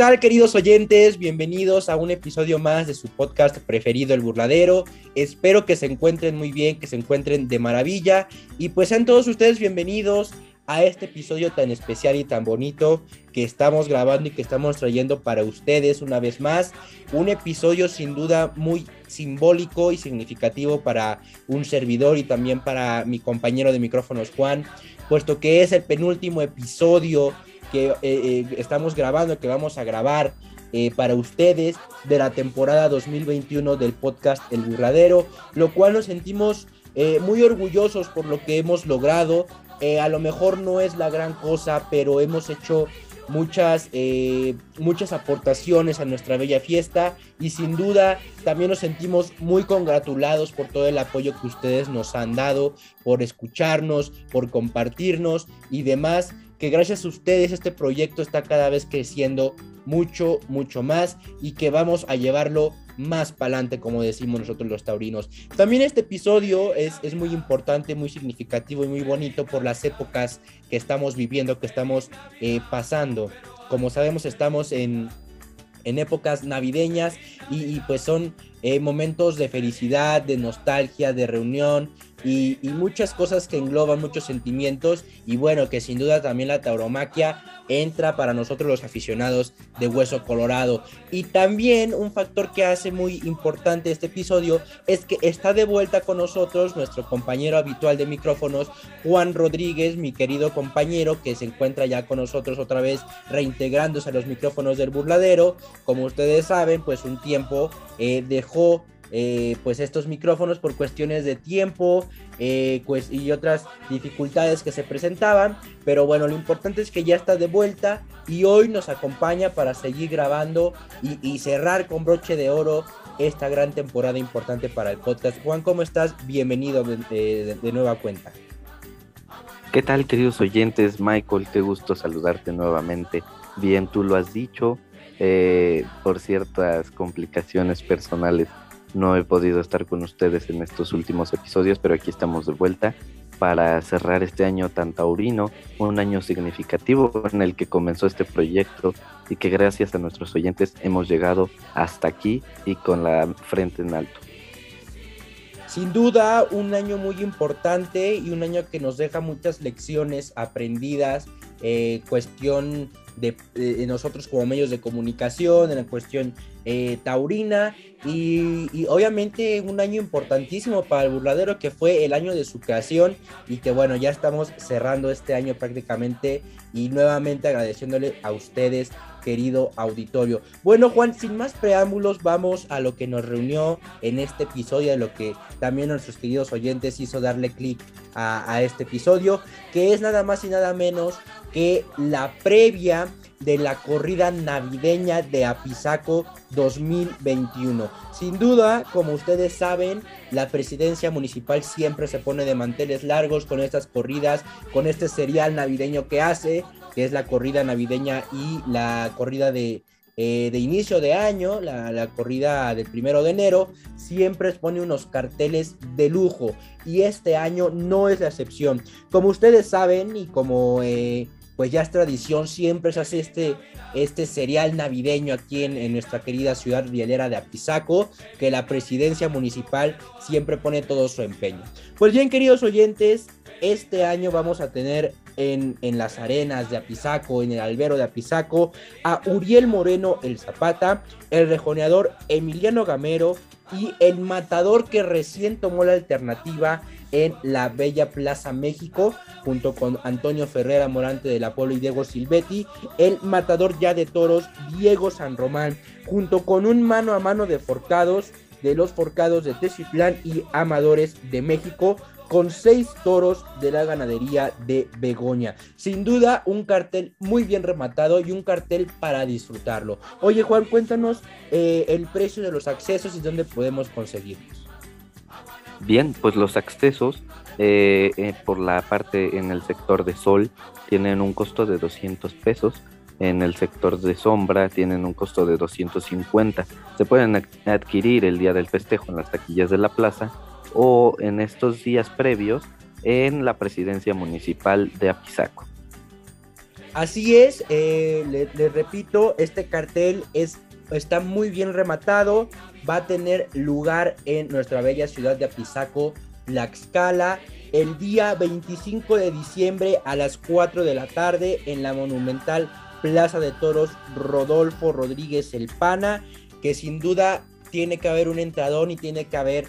Hola, ¿qué tal queridos oyentes? Bienvenidos a un episodio más de su podcast preferido, El Burladero. Espero que se encuentren muy bien, que se encuentren de maravilla y pues sean todos ustedes bienvenidos a este episodio tan especial y tan bonito que estamos grabando y que estamos trayendo para ustedes una vez más. Un episodio sin duda muy simbólico y significativo para un servidor y también para mi compañero de micrófonos Juan, puesto que es el penúltimo episodio que eh, eh, estamos grabando, que vamos a grabar eh, para ustedes de la temporada 2021 del podcast El Burladero, lo cual nos sentimos muy orgullosos por lo que hemos logrado. a lo mejor no es la gran cosa, pero hemos hecho muchas, muchas aportaciones a nuestra bella fiesta y sin duda también nos sentimos muy congratulados por todo el apoyo que ustedes nos han dado, por escucharnos, por compartirnos y demás que gracias a ustedes este proyecto está cada vez creciendo mucho, mucho más y que vamos a llevarlo más para adelante, como decimos nosotros los taurinos. También este episodio es, es, muy importante, muy significativo y muy bonito por las épocas que estamos viviendo, que estamos eh, pasando. Como sabemos, estamos en, en épocas navideñas y, pues son eh, momentos de felicidad, de nostalgia, de reunión, y, muchas cosas que engloban muchos sentimientos y bueno, que sin duda también la tauromaquia entra para nosotros los aficionados de Hueso Colorado. Y también un factor que hace muy importante este episodio es que está de vuelta con nosotros nuestro compañero habitual de micrófonos, Juan Rodríguez, mi querido compañero que se encuentra ya con nosotros otra vez reintegrándose a los micrófonos del burladero. Como ustedes saben, pues un tiempo eh, dejó eh, pues estos micrófonos por cuestiones de tiempo eh, pues, y otras dificultades que se presentaban. Pero bueno, lo importante es que ya está de vuelta y hoy nos acompaña para seguir grabando y, cerrar con broche de oro esta gran temporada importante para el podcast. Juan, ¿cómo estás? Bienvenido de, nueva cuenta. ¿Qué tal, queridos oyentes? Michael, qué gusto saludarte nuevamente. Bien, tú lo has dicho, eh, por ciertas complicaciones personales no he podido estar con ustedes en estos últimos episodios, pero aquí estamos de vuelta para cerrar este año tan taurino, un año significativo en el que comenzó este proyecto y que gracias a nuestros oyentes hemos llegado hasta aquí y con la frente en alto. Sin duda, un año muy importante y un año que nos deja muchas lecciones aprendidas, eh, cuestión de, nosotros como medios de comunicación, en la cuestión eh, taurina y, obviamente un año importantísimo para el burladero que fue el año de su creación y que bueno, ya estamos cerrando este año prácticamente y nuevamente agradeciéndole a ustedes querido auditorio. Bueno Juan, sin más preámbulos vamos a lo que nos reunió en este episodio, de lo que también nuestros queridos oyentes hizo darle clic a, este episodio, que es nada más y nada menos que la previa de la corrida navideña de Apizaco 2021. Sin duda, como ustedes saben, la presidencia municipal siempre se pone de manteles largos con estas corridas, con este serial navideño que hace, que es la corrida navideña y la corrida de, eh, de inicio de año, la, corrida del primero de enero, siempre expone unos carteles de lujo y este año no es la excepción. Como ustedes saben y como... Eh, pues ya es tradición, siempre se hace este, este serial navideño aquí en, nuestra querida ciudad rielera de Apizaco, que la presidencia municipal siempre pone todo su empeño. Pues bien, queridos oyentes, este año vamos a tener en, en, las arenas de Apizaco, en el albero de Apizaco, a Uriel Moreno el Zapata, el rejoneador Emiliano Gamero y el matador que recién tomó la alternativa en la Bella Plaza México, junto con Antonio Ferrera Morante de la Polo y Diego Silvetti, el matador ya de toros Diego San Román, junto con un mano a mano de forcados de los forcados de Teciutlán y Amadores de México, con seis toros de la ganadería de Begoña. Sin duda, un cartel muy bien rematado y un cartel para disfrutarlo. Oye, Juan, cuéntanos eh, el precio de los accesos y dónde podemos conseguirlos. Bien, pues los accesos eh, eh, por la parte en el sector de sol tienen un costo de 200 pesos, en el sector de sombra tienen un costo de 250. Se pueden adquirir el día del festejo en las taquillas de la plaza o en estos días previos en la presidencia municipal de Apizaco. Así es, eh, les repito, este cartel es, está muy bien rematado, va a tener lugar en nuestra bella ciudad de Apizaco, Tlaxcala, el día 25 de diciembre a las 4 de la tarde en la monumental Plaza de Toros Rodolfo Rodríguez El Pana, que sin duda tiene que haber un entradón y tiene que haber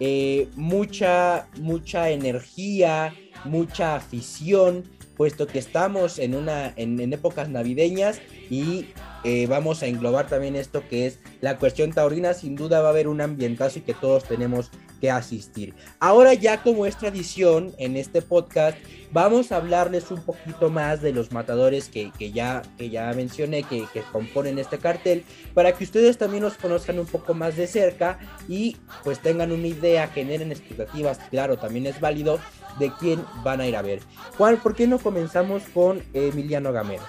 eh, mucha, mucha energía, mucha afición, puesto que estamos en, una, en, épocas navideñas y eh, vamos a englobar también esto que es la cuestión taurina. Sin duda va a haber un ambientazo y que todos tenemos que asistir. Ahora ya como es tradición en este podcast, vamos a hablarles un poquito más de los matadores que, ya, que ya mencioné, que, que, componen este cartel, para que ustedes también los conozcan un poco más de cerca y pues tengan una idea, generen expectativas, claro, también es válido de quién van a ir a ver. Juan, ¿por qué no comenzamos con Emiliano Gamero?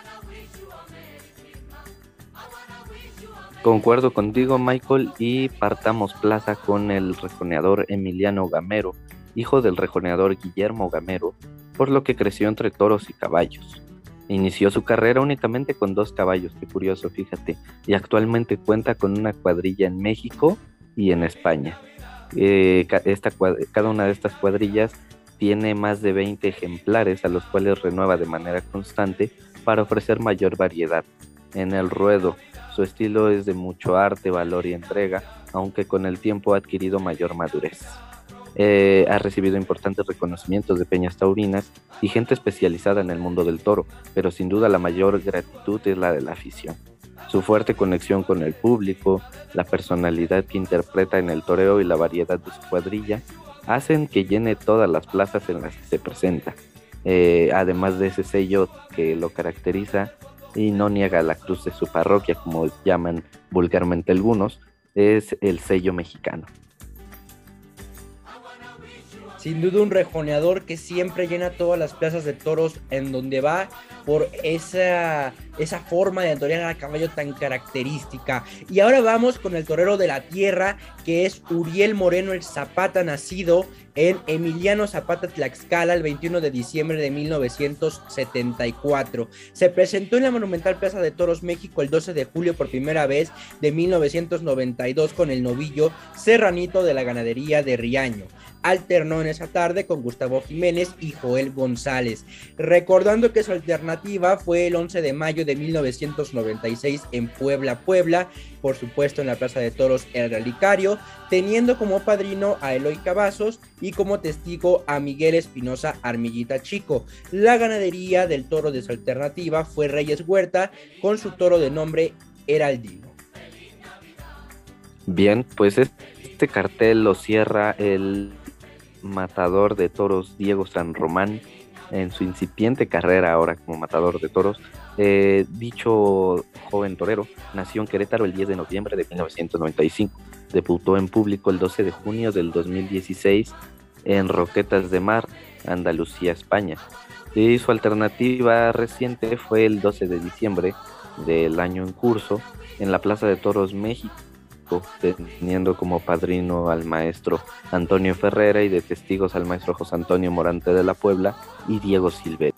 Concuerdo contigo, Michael, y partamos plaza con el rejoneador Emiliano Gamero, hijo del rejoneador Guillermo Gamero, por lo que creció entre toros y caballos. Inició su carrera únicamente con dos caballos, qué curioso, fíjate, y actualmente cuenta con una cuadrilla en México y en España. Eh, cada una de estas cuadrillas tiene más de 20 ejemplares a los cuales renueva de manera constante para ofrecer mayor variedad. En el ruedo, su estilo es de mucho arte, valor y entrega, aunque con el tiempo ha adquirido mayor madurez. Eh, ha recibido importantes reconocimientos de peñas taurinas y gente especializada en el mundo del toro, pero sin duda la mayor gratitud es la de la afición. Su fuerte conexión con el público, la personalidad que interpreta en el toreo y la variedad de su cuadrilla hacen que llene todas las plazas en las que se presenta. Eh, además de ese sello que lo caracteriza, y no niega la cruz de su parroquia, como llaman vulgarmente algunos, es el sello mexicano. Sin duda un rejoneador que siempre llena todas las plazas de toros en donde va por esa, esa forma de torear a caballo tan característica. Y ahora vamos con el torero de la tierra, que es Uriel Moreno el Zapata, nacido en Emiliano Zapata Tlaxcala el 21 de diciembre de 1974. Se presentó en la Monumental Plaza de Toros México el 12 de julio por primera vez de 1992 con el novillo Serranito de la ganadería de Riaño. Alternó en esa tarde con Gustavo Jiménez y Joel González, recordando que su alternativa fue el 11 de mayo de 1996 en Puebla, Puebla, por supuesto en la Plaza de Toros El Relicario, teniendo como padrino a Eloy Cavazos y como testigo a Miguel Espinosa Armillita Chico. La ganadería del toro de su alternativa fue Reyes Huerta con su toro de nombre Heraldino. Bien, pues este cartel lo cierra el matador de toros Diego San Román en su incipiente carrera ahora como matador de toros. Eh, dicho joven torero nació en Querétaro el 10 de noviembre de 1995 Debutó en público el 12 de junio del 2016 en Roquetas de Mar, Andalucía, España. Y su alternativa reciente fue el 12 de diciembre del año en curso en la Plaza de Toros México, teniendo como padrino al maestro Antonio Ferrera y de testigos al maestro José Antonio Morante de la Puebla y Diego Silvetti.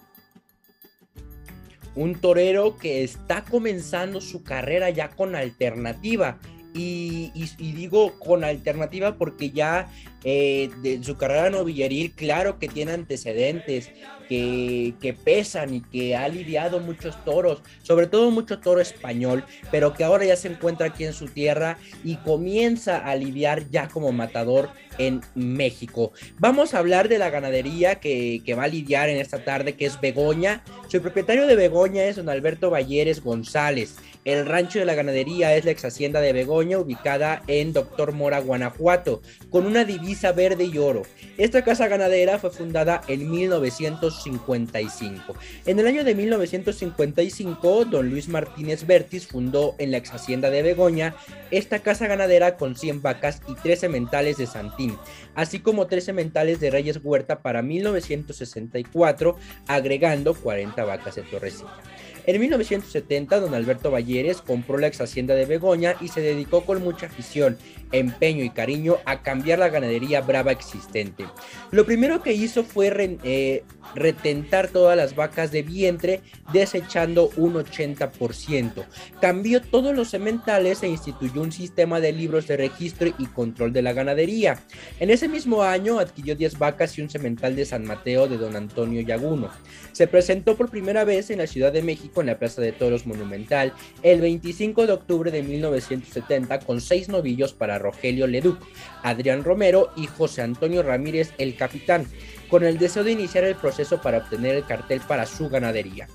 Un torero que está comenzando su carrera ya con alternativa y, digo con alternativa porque ya eh, de su carrera novilleril, claro que tiene antecedentes que, que, pesan y que ha lidiado muchos toros, sobre todo mucho toro español, pero que ahora ya se encuentra aquí en su tierra y comienza a lidiar ya como matador en México. Vamos a hablar de la ganadería que, que va a lidiar en esta tarde, que es Begoña. Su propietario de Begoña es don Alberto Valleres González. El rancho de la ganadería es la ex hacienda de Begoña, ubicada en Doctor Mora, Guanajuato, con una verde y oro. Esta casa ganadera fue fundada en 1955. En el año de 1955, don Luis Martínez Bertis fundó en la ex hacienda de Begoña esta casa ganadera con 100 vacas y 13 mentales de Santín, así como 13 mentales de Reyes Huerta para 1964, agregando 40 vacas de Torrecilla. En 1970, don Alberto Valleres compró la ex hacienda de Begoña y se dedicó con mucha afición empeño y cariño a cambiar la ganadería brava existente. Lo primero que hizo fue eh, retentar todas las vacas de vientre, desechando un 80%. Cambió todos los sementales e instituyó un sistema de libros de registro y control de la ganadería. En ese mismo año adquirió 10 vacas y un semental de San Mateo de don Antonio Yaguno. Se presentó por primera vez en la Ciudad de México en la Plaza de Toros Monumental el 25 de octubre de 1970 con seis novillos para Rogelio Leduc, Adrián Romero y José Antonio Ramírez el Capitán, con el deseo de iniciar el proceso para obtener el cartel para su ganadería.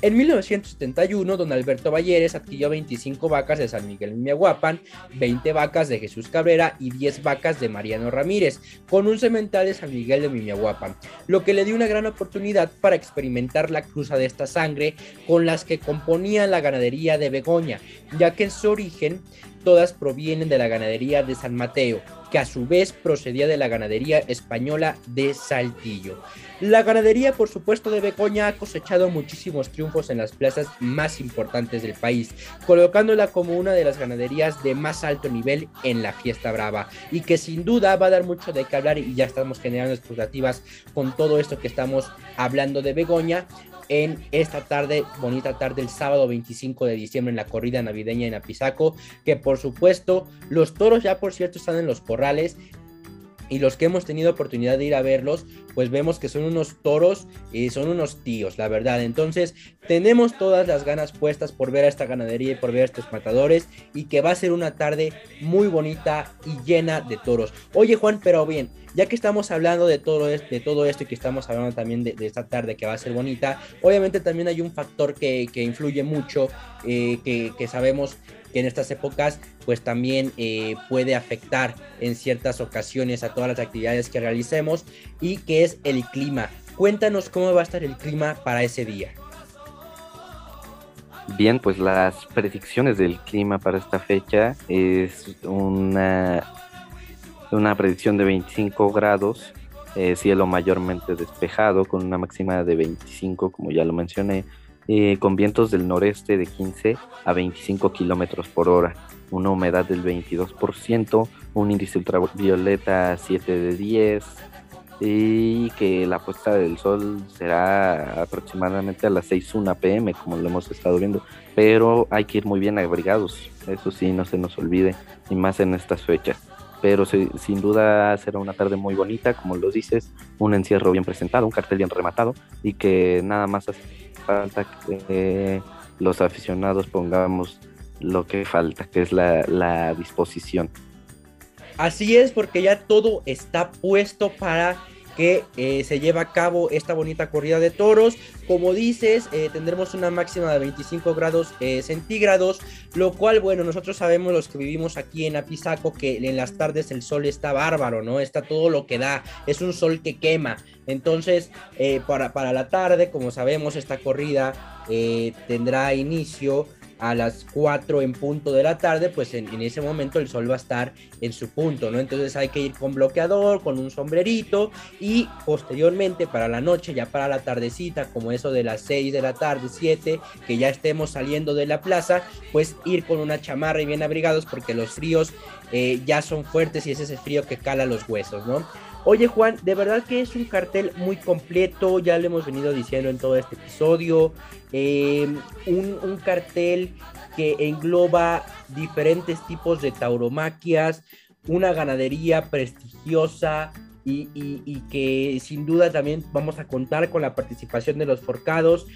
En 1971, don Alberto Valleres adquirió 25 vacas de San Miguel Miahuapan, 20 vacas de Jesús Cabrera y 10 vacas de Mariano Ramírez, con un cemental de San Miguel de Miahuapan, lo que le dio una gran oportunidad para experimentar la cruza de esta sangre con las que componían la ganadería de Begoña, ya que en su origen todas provienen de la ganadería de San Mateo, que a su vez procedía de la ganadería española de Saltillo. La ganadería, por supuesto, de Begoña ha cosechado muchísimos triunfos en las plazas más importantes del país, colocándola como una de las ganaderías de más alto nivel en la fiesta brava y que sin duda va a dar mucho de qué hablar y ya estamos generando expectativas con todo esto que estamos hablando de Begoña en esta tarde, bonita tarde, el sábado 25 de diciembre en la corrida navideña en Apizaco, que por supuesto los toros ya por cierto están en los corrales y los que hemos tenido oportunidad de ir a verlos, pues vemos que son unos toros y son unos tíos, la verdad. Entonces, tenemos todas las ganas puestas por ver a esta ganadería y por ver a estos matadores y que va a ser una tarde muy bonita y llena de toros. Oye, Juan, pero bien, ya que estamos hablando de todo, de todo esto y que estamos hablando también de, esta tarde que va a ser bonita, obviamente también hay un factor que, influye mucho, eh, que, sabemos que en estas épocas pues también eh, puede afectar en ciertas ocasiones a todas las actividades que realicemos y que es el clima. Cuéntanos cómo va a estar el clima para ese día. Bien, pues las predicciones del clima para esta fecha es una una predicción de 25 grados, eh, cielo mayormente despejado con una máxima de 25, como ya lo mencioné, eh, con vientos del noreste de 15 a 25 kilómetros por hora, una humedad del 22%, un índice ultravioleta 7 de 10 y que la puesta del sol será aproximadamente a las 6.1 pm, como lo hemos estado viendo, pero hay que ir muy bien abrigados, eso sí, no se nos olvide, y más en estas fechas. Pero sin duda será una tarde muy bonita, como lo dices, un encierro bien presentado, un cartel bien rematado y que nada más hace falta que los aficionados pongamos lo que falta, que es la, disposición. Así es, porque ya todo está puesto para que eh, se lleva a cabo esta bonita corrida de toros. Como dices, eh, tendremos una máxima de 25 grados eh, centígrados, lo cual, bueno, nosotros sabemos los que vivimos aquí en Apizaco que en las tardes el sol está bárbaro, ¿no? Está todo lo que da, es un sol que quema. Entonces, para, para la tarde, como sabemos, esta corrida tendrá inicio a las 4 en punto de la tarde, pues en, ese momento el sol va a estar en su punto, ¿no? Entonces hay que ir con bloqueador, con un sombrerito y posteriormente para la noche, ya para la tardecita, como eso de las 6 de la tarde, 7, que ya estemos saliendo de la plaza, pues ir con una chamarra y bien abrigados porque los fríos eh, ya son fuertes y es ese frío que cala los huesos, ¿no? Oye Juan, de verdad que es un cartel muy completo, ya lo hemos venido diciendo en todo este episodio, em, un, cartel que engloba diferentes tipos de tauromaquias, una ganadería prestigiosa y, que sin duda también vamos a contar con la participación de los forcados.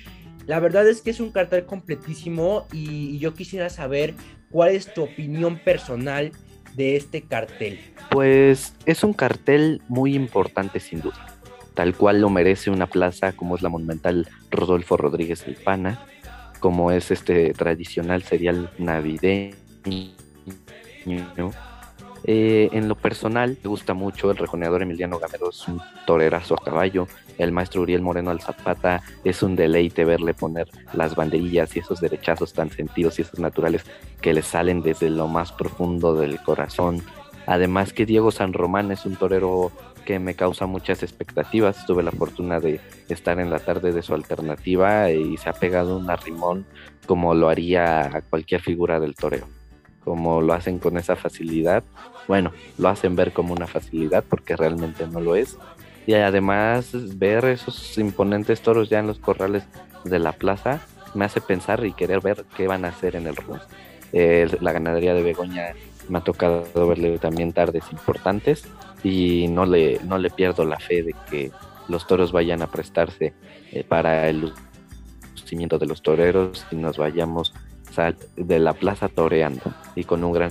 La verdad es que es un cartel completísimo y yo quisiera saber cuál es tu opinión personal de este cartel? Pues es un cartel muy importante sin duda, tal cual lo merece una plaza como es la monumental Rodolfo Rodríguez El Pana, como es este tradicional serial navideño. Eh, en lo personal, me gusta mucho el rejoneador Emiliano Gamero, es un torerazo a caballo. El maestro Uriel Moreno al Zapata, es un deleite verle poner las banderillas y esos derechazos tan sentidos y esos naturales que le salen desde lo más profundo del corazón. Además que Diego San Román es un torero que me causa muchas expectativas. Tuve la fortuna de estar en la tarde de su alternativa y se ha pegado un arrimón como lo haría cualquier figura del toreo. Como lo hacen con esa facilidad. Bueno, lo hacen ver como una facilidad porque realmente no lo es. Y además ver esos imponentes toros ya en los corrales de la plaza me hace pensar y querer ver qué van a hacer en el RUN. Eh, la ganadería de Begoña me ha tocado verle también tardes importantes y no le, no le pierdo la fe de que los toros vayan a prestarse eh, para el lucimiento de los toreros y nos vayamos de la plaza toreando y con un gran...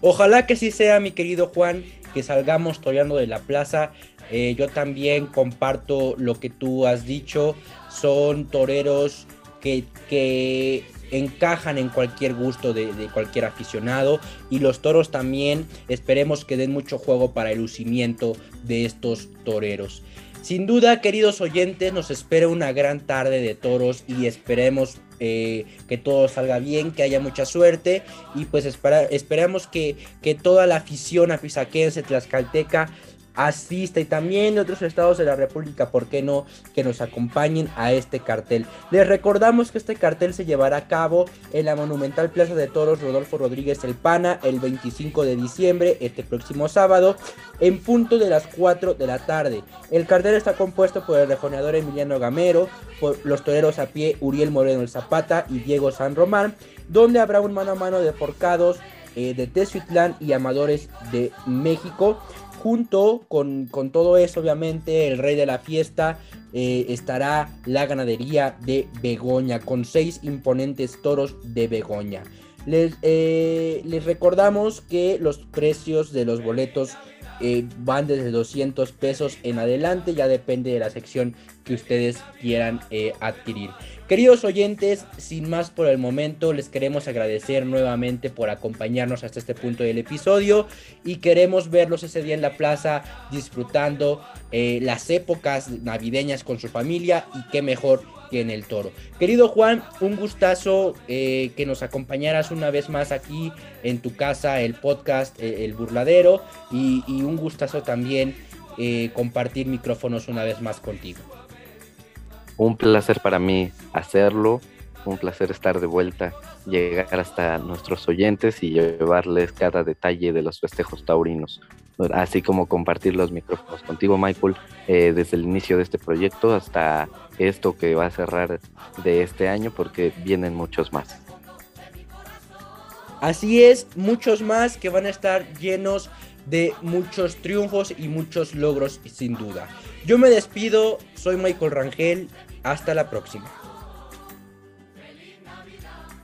Ojalá que sí sea, mi querido Juan, que salgamos toreando de la plaza. Eh, yo también comparto lo que tú has dicho. Son toreros que, que encajan en cualquier gusto de, cualquier aficionado y los toros también esperemos que den mucho juego para el lucimiento de estos toreros. Sin duda, queridos oyentes, nos espera una gran tarde de toros y esperemos eh, que todo salga bien, que haya mucha suerte. Y pues esperamos que, que toda la afición afisaquense, tlaxcalteca, asista y también de otros estados de la República, ¿por qué no? Que nos acompañen a este cartel. Les recordamos que este cartel se llevará a cabo en la Monumental Plaza de Toros Rodolfo Rodríguez El Pana el 25 de diciembre, este próximo sábado, en punto de las 4 de la tarde. El cartel está compuesto por el rejoneador Emiliano Gamero, por los toreros a pie Uriel Moreno el Zapata y Diego San Román, donde habrá un mano a mano de forcados eh, de Tezuitlán y amadores de México. Junto con, todo eso, obviamente, el rey de la fiesta eh, estará la ganadería de Begoña, con seis imponentes toros de Begoña. Les, eh, les recordamos que los precios de los boletos eh, van desde 200 pesos en adelante, ya depende de la sección que ustedes quieran eh, adquirir. Queridos oyentes, sin más por el momento, les queremos agradecer nuevamente por acompañarnos hasta este punto del episodio y queremos verlos ese día en la plaza disfrutando eh, las épocas navideñas con su familia y qué mejor en el toro. Querido Juan, un gustazo eh, que nos acompañaras una vez más aquí en tu casa, el podcast eh, El Burladero, y, un gustazo también eh, compartir micrófonos una vez más contigo. Un placer para mí hacerlo, un placer estar de vuelta, llegar hasta nuestros oyentes y llevarles cada detalle de los festejos taurinos así como compartir los micrófonos contigo, Michael, eh, desde el inicio de este proyecto hasta esto que va a cerrar de este año, porque vienen muchos más. Así es, muchos más que van a estar llenos de muchos triunfos y muchos logros, sin duda. Yo me despido, soy Michael Rangel, hasta la próxima.